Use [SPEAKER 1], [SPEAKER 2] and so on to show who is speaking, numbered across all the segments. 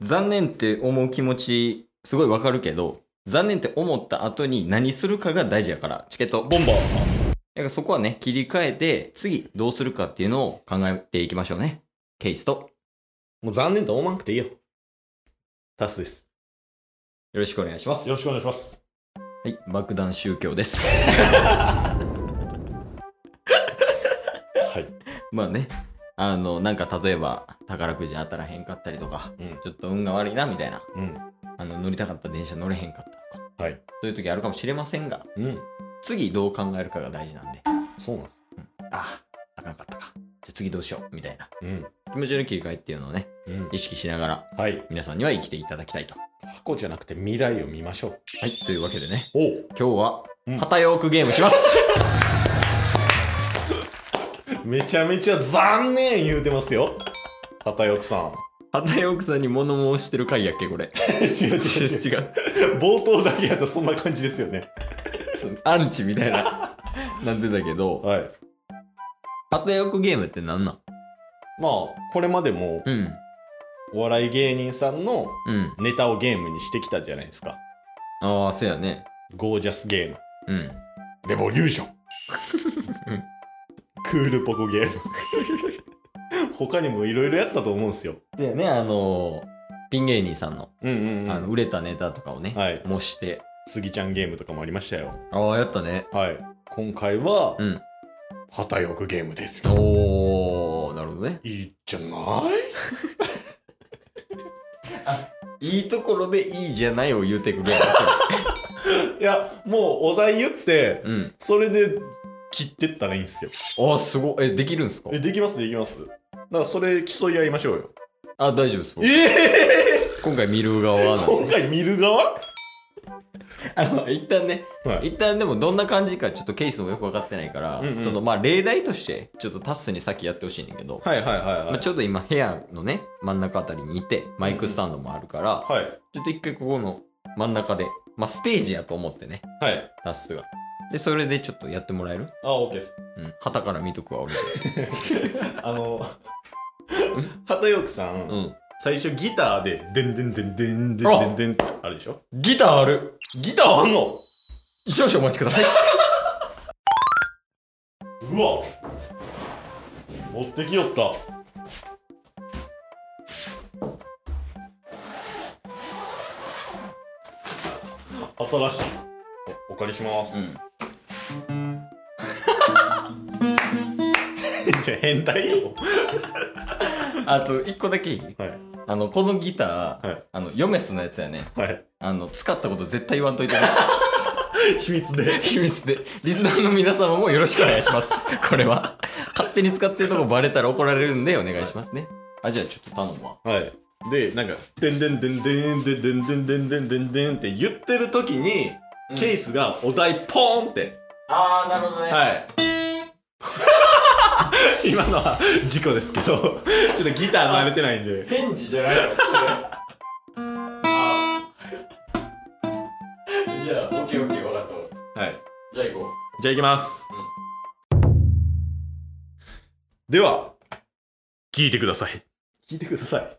[SPEAKER 1] 残念って思う気持ち、すごいわかるけど、残念って思った後に何するかが大事やから、チケット、ボンボーだからそこはね、切り替えて、次どうするかっていうのを考えていきましょうね。ケイスと。
[SPEAKER 2] もう残念と思わなくていいよ。タスです。
[SPEAKER 1] よろしくお願いします。
[SPEAKER 2] よろしくお願いします。
[SPEAKER 1] はい、爆弾宗教です。
[SPEAKER 2] はい。
[SPEAKER 1] まあね、あの、なんか例えば、宝くじ当たらへんかったりとか、
[SPEAKER 2] うん、
[SPEAKER 1] ちょっと運が悪いな、みたいな、
[SPEAKER 2] うん、
[SPEAKER 1] あの、乗りたかった電車乗れへんかったとか、
[SPEAKER 2] はい、
[SPEAKER 1] そういう時あるかもしれませんが、
[SPEAKER 2] うん、
[SPEAKER 1] 次どう考えるかが大事なんで。
[SPEAKER 2] そうなんです。
[SPEAKER 1] うん、ああ、あかんかったか。じゃあ次どうしよう、みたいな。
[SPEAKER 2] うん、
[SPEAKER 1] 気持ちの切り替えっていうのをね、
[SPEAKER 2] うん、
[SPEAKER 1] 意識しながら、
[SPEAKER 2] はい、
[SPEAKER 1] 皆さんには生きていただきたいと。
[SPEAKER 2] 過去じゃなくて未来を見ましょう。
[SPEAKER 1] はい、というわけでね、
[SPEAKER 2] お
[SPEAKER 1] 今日は、
[SPEAKER 2] うん、
[SPEAKER 1] 旗ヨゲームします。
[SPEAKER 2] めちゃめちゃ残念言うてますよ。畑奥さん。
[SPEAKER 1] 畑奥さんに物申してる回やっけこれ。
[SPEAKER 2] 違う違う違う。冒頭だけやとそんな感じですよね。
[SPEAKER 1] アンチみたいな。なんでだけど、
[SPEAKER 2] はい、
[SPEAKER 1] よくゲームって何なん？
[SPEAKER 2] まあこれまでも、
[SPEAKER 1] うん、
[SPEAKER 2] お笑い芸人さんのネタをゲームにしてきたじゃないですか、うん、
[SPEAKER 1] ああそうやね。
[SPEAKER 2] ゴージャスゲーム、
[SPEAKER 1] うん、
[SPEAKER 2] レボリューション。クールポコゲーム。他にもいろいろやったと思うんですよ。
[SPEAKER 1] でねあのピン芸人さんの,、
[SPEAKER 2] うんうんうん、
[SPEAKER 1] あの売れたネタとかをね、
[SPEAKER 2] はい。
[SPEAKER 1] 模して。
[SPEAKER 2] スギちゃんゲームとかもありましたよ。
[SPEAKER 1] ああやったね。
[SPEAKER 2] はい。今回は
[SPEAKER 1] うん。
[SPEAKER 2] 旗よくゲームですよ。
[SPEAKER 1] おーなるほどね。
[SPEAKER 2] いいじゃない？
[SPEAKER 1] いいところでいいじゃないを言うてくれ
[SPEAKER 2] いやもうお題言って
[SPEAKER 1] うん。
[SPEAKER 2] それで切ってったらいいんですよ。
[SPEAKER 1] あ、すごい。え、できるんですか？
[SPEAKER 2] え、できます、できます。だからそれ競い合いましょうよ。
[SPEAKER 1] あ、大丈夫です。え
[SPEAKER 2] え
[SPEAKER 1] 今回見る側なん
[SPEAKER 2] 今回見る側？
[SPEAKER 1] あの、一旦ね、
[SPEAKER 2] はい
[SPEAKER 1] 一旦でもどんな感じかちょっとケースもよく分かってないから、
[SPEAKER 2] うんうん
[SPEAKER 1] そのまあ例題としてちょっとタスに先やってほしいんだけど、
[SPEAKER 2] はいはいはい
[SPEAKER 1] まあ、ちょっと今部屋のね真ん中あたりにいてマイクスタンドもあるから、
[SPEAKER 2] はい。
[SPEAKER 1] ちょっと一回ここの真ん中で、まあ、ステージやと思ってね
[SPEAKER 2] はい。
[SPEAKER 1] タスがでそれでちょっとやってもらえる？
[SPEAKER 2] あ、オッケーです。
[SPEAKER 1] うん。旗から見とくわ俺。
[SPEAKER 2] あの、旗よくさん、
[SPEAKER 1] うん。
[SPEAKER 2] 最初ギターで、でんでんでんでんでんでんでんってあるでしょ？
[SPEAKER 1] ギターある。
[SPEAKER 2] ギターあんの？
[SPEAKER 1] 少々お待ちください。
[SPEAKER 2] うわ持ってきよった。新しい。おお借りします。じゃ変態よ。
[SPEAKER 1] あと一個だけいい、
[SPEAKER 2] はい、
[SPEAKER 1] あのこのギター、
[SPEAKER 2] はい、
[SPEAKER 1] あのヨメスのやつやね、
[SPEAKER 2] はい、
[SPEAKER 1] あの使ったこと絶対言わんといて
[SPEAKER 2] 秘密で。
[SPEAKER 1] 秘密で。リスナーの皆様もよろしくお願いします。これは。勝手に使ってるとこバレたら怒られるんでお願いしますね、あじゃあちょっと頼むわ。
[SPEAKER 2] はい。でなんか「でんでんでんでんでんでんでんでんでんでんでん」って言ってる時に、うん、ケースがお題ポーンって
[SPEAKER 1] あー、なるほどね。
[SPEAKER 2] はい。今のは事故ですけどちょっとギター慣れてないんで。
[SPEAKER 1] 返事じゃないよ、それ。あじゃあ、オッケーオッケー、分かった。
[SPEAKER 2] はい。
[SPEAKER 1] じゃあ行こう。
[SPEAKER 2] じゃあ行きます。うん、では、聞いてください。聞いてください。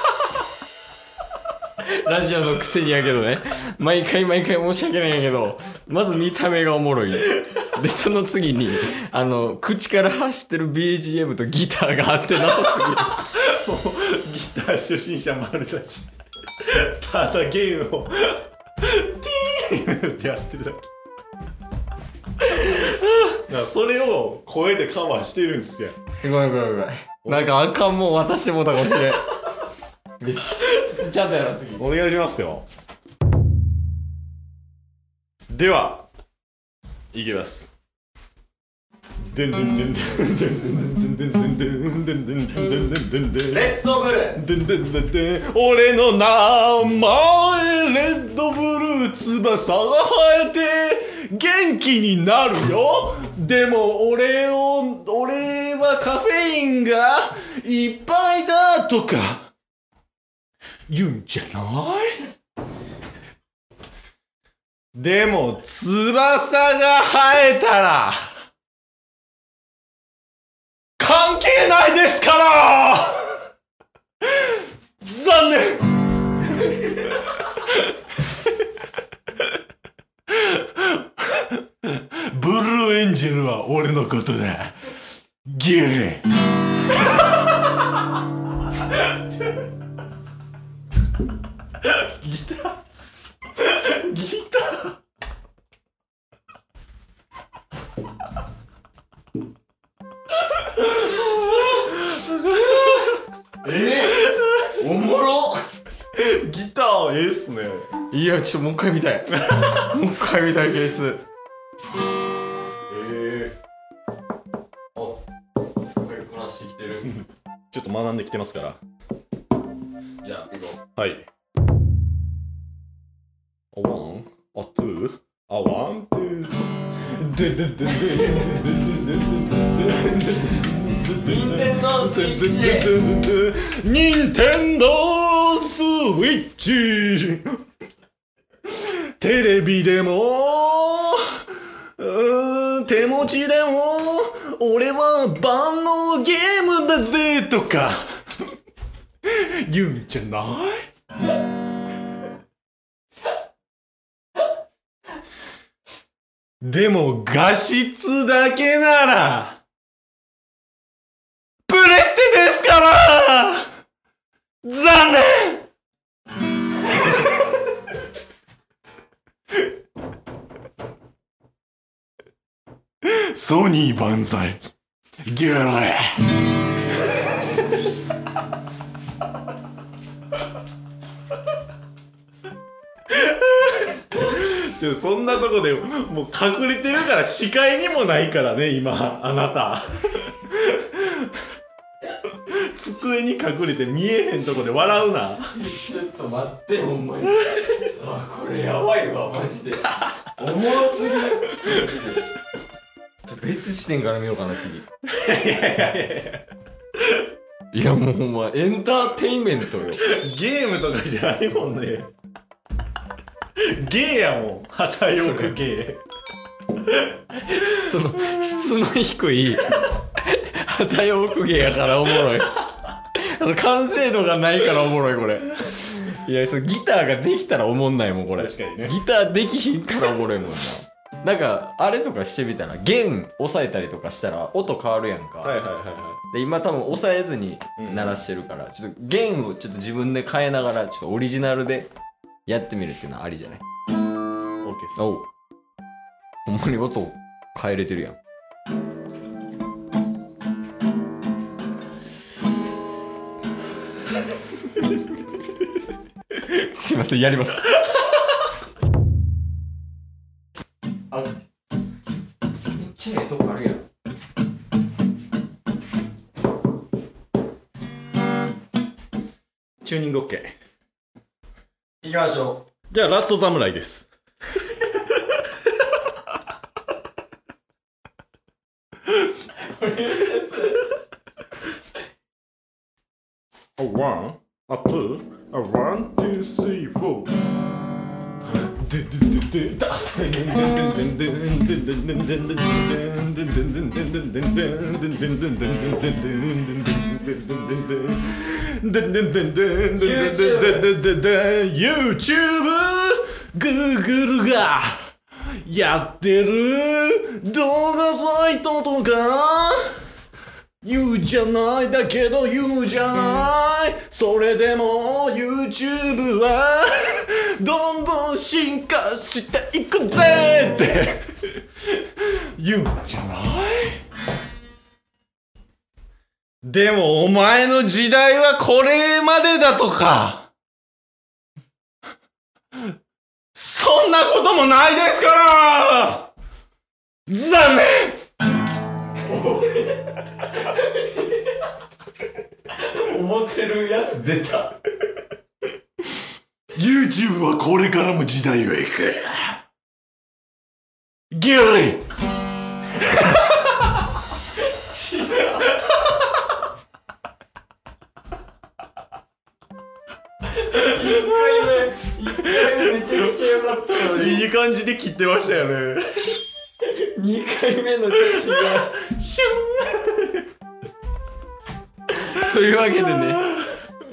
[SPEAKER 1] ラジオのくせにやけどね。毎回毎回申し訳ないんやけどまず見た目がおもろい。でその次にあの口から走ってる BGM とギターがあってなさすぎる。
[SPEAKER 2] もうギター初心者丸だし。ただゲームをティーンってやってるだけ。それを声でカバーしてるんすよ
[SPEAKER 1] ごめんごめんごめん。なんかあかんもん渡してもうたかもしれん。ちゃんとやろう次。
[SPEAKER 2] お願いしますよ。ではいきます。
[SPEAKER 1] レッドブル
[SPEAKER 2] 俺の名前レッドブルー翼が生えて元気になるよでも俺を俺はカフェインがいっぱいだとか言うんじゃない？でも翼が生えたら関係ないですから！残念！ブルーエンジェルは俺のことだ。ギレですね。
[SPEAKER 1] いやちょっともう一回見たい。もう一回見たいケース。
[SPEAKER 2] ええー、あ
[SPEAKER 1] すごいこなしてきてる。
[SPEAKER 2] ちょっと学んできてますから。
[SPEAKER 1] じゃあ行こう。
[SPEAKER 2] はい。A one, a でででででででででで
[SPEAKER 1] 任天堂スイッチ
[SPEAKER 2] 任天堂スイッチ。テレビでもうん手持ちでも俺は万能ゲームだぜとか。言うんじゃない？でも画質だけならプレステですから。残念。ソニー万歳。ギャレちょそんなとこでもう隠れてるから視界にもないからね今あなた。机に隠れて見えへんとこで笑うな
[SPEAKER 1] う。ちょっと待って、ほんまに。あ、これやばいわ、マジで。おもろすぎる。別視点から見ようかな、次。いや、もうほんま、エンターテインメントよ。
[SPEAKER 2] ゲームとかじゃないもんねゲーやもん旗よくゲ
[SPEAKER 1] その、質の低い、旗よく芸やからおもろい。完成度がないからおもろい、これ。いや、そのギターができたらおもんないもん、これ。
[SPEAKER 2] 確かにね
[SPEAKER 1] ギターできひんからおもろいもんな。なんか、あれとかしてみたら、弦押さえたりとかしたら音変わるやんか。
[SPEAKER 2] ーはいはいはいは
[SPEAKER 1] で、今多分押さえずに鳴らしてるから、ちょっと弦をちょっと自分で変えながら、ちょっとオリジナルでやってみるっていうのはありじゃない？
[SPEAKER 2] い OK です
[SPEAKER 1] おう。ほんまに音変えれてるやん。ません、やります。あ、めっちゃええとこあるやん。
[SPEAKER 2] チューニング OK
[SPEAKER 1] 行きましょ
[SPEAKER 2] じゃあラスト侍です あと、あ、ワン、ツー、スリー、フォー。ででででだ。YouTube! Google がやってる動画サイトとか？言うじゃないだけど言うじゃない。それでも YouTube はどんどん進化していくぜって。言うじゃない。でもお前の時代はこれまでだとか。そんなこともないですから。残念。
[SPEAKER 1] 思ってるやつ出た。
[SPEAKER 2] YouTube はこれからも時代を行く。ギリ
[SPEAKER 1] 1回目めちゃくちゃ良かったの
[SPEAKER 2] いい感じで切ってましたよね。
[SPEAKER 1] 2回目の血が
[SPEAKER 2] シ
[SPEAKER 1] というわけでね。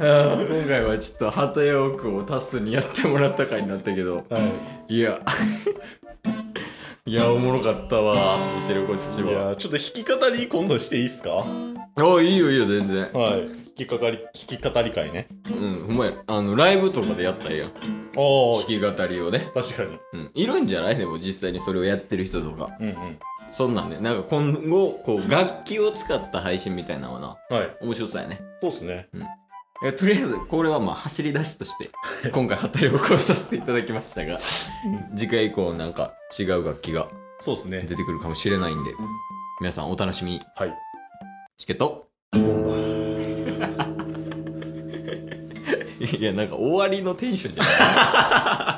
[SPEAKER 1] あー今回はちょっと旗ヨークをタスにやってもらった回になったけど。
[SPEAKER 2] ュンはい。
[SPEAKER 1] いや。いやおもろかったわ。見てるこっち
[SPEAKER 2] い
[SPEAKER 1] は
[SPEAKER 2] やちょっと弾き語り今度していいっすか？は
[SPEAKER 1] あいいよいいよ全然。
[SPEAKER 2] い。弾き語り弾き語り会ね。
[SPEAKER 1] うんほんまや。あのライブとかでやったらええや。ん
[SPEAKER 2] あ
[SPEAKER 1] 弾き語りをね。
[SPEAKER 2] 確かに。
[SPEAKER 1] うん。いるんじゃない？でも実際にそれをやってる人とか。
[SPEAKER 2] うんうん
[SPEAKER 1] そんなんねなんか今後こう楽器を使った配信みたいなのはな
[SPEAKER 2] はい。
[SPEAKER 1] 面白そうやね。
[SPEAKER 2] そうっすね。
[SPEAKER 1] えとりあえずこれはまあ走り出しとして今回旗ヨークをさせていただきましたが次回以降なんか違う楽器が
[SPEAKER 2] そうっすね。
[SPEAKER 1] 出てくるかもしれないんで皆さんお楽しみに。
[SPEAKER 2] はい。
[SPEAKER 1] チケット？
[SPEAKER 2] ボンバー
[SPEAKER 1] いやなんか終わりのテンションじゃない？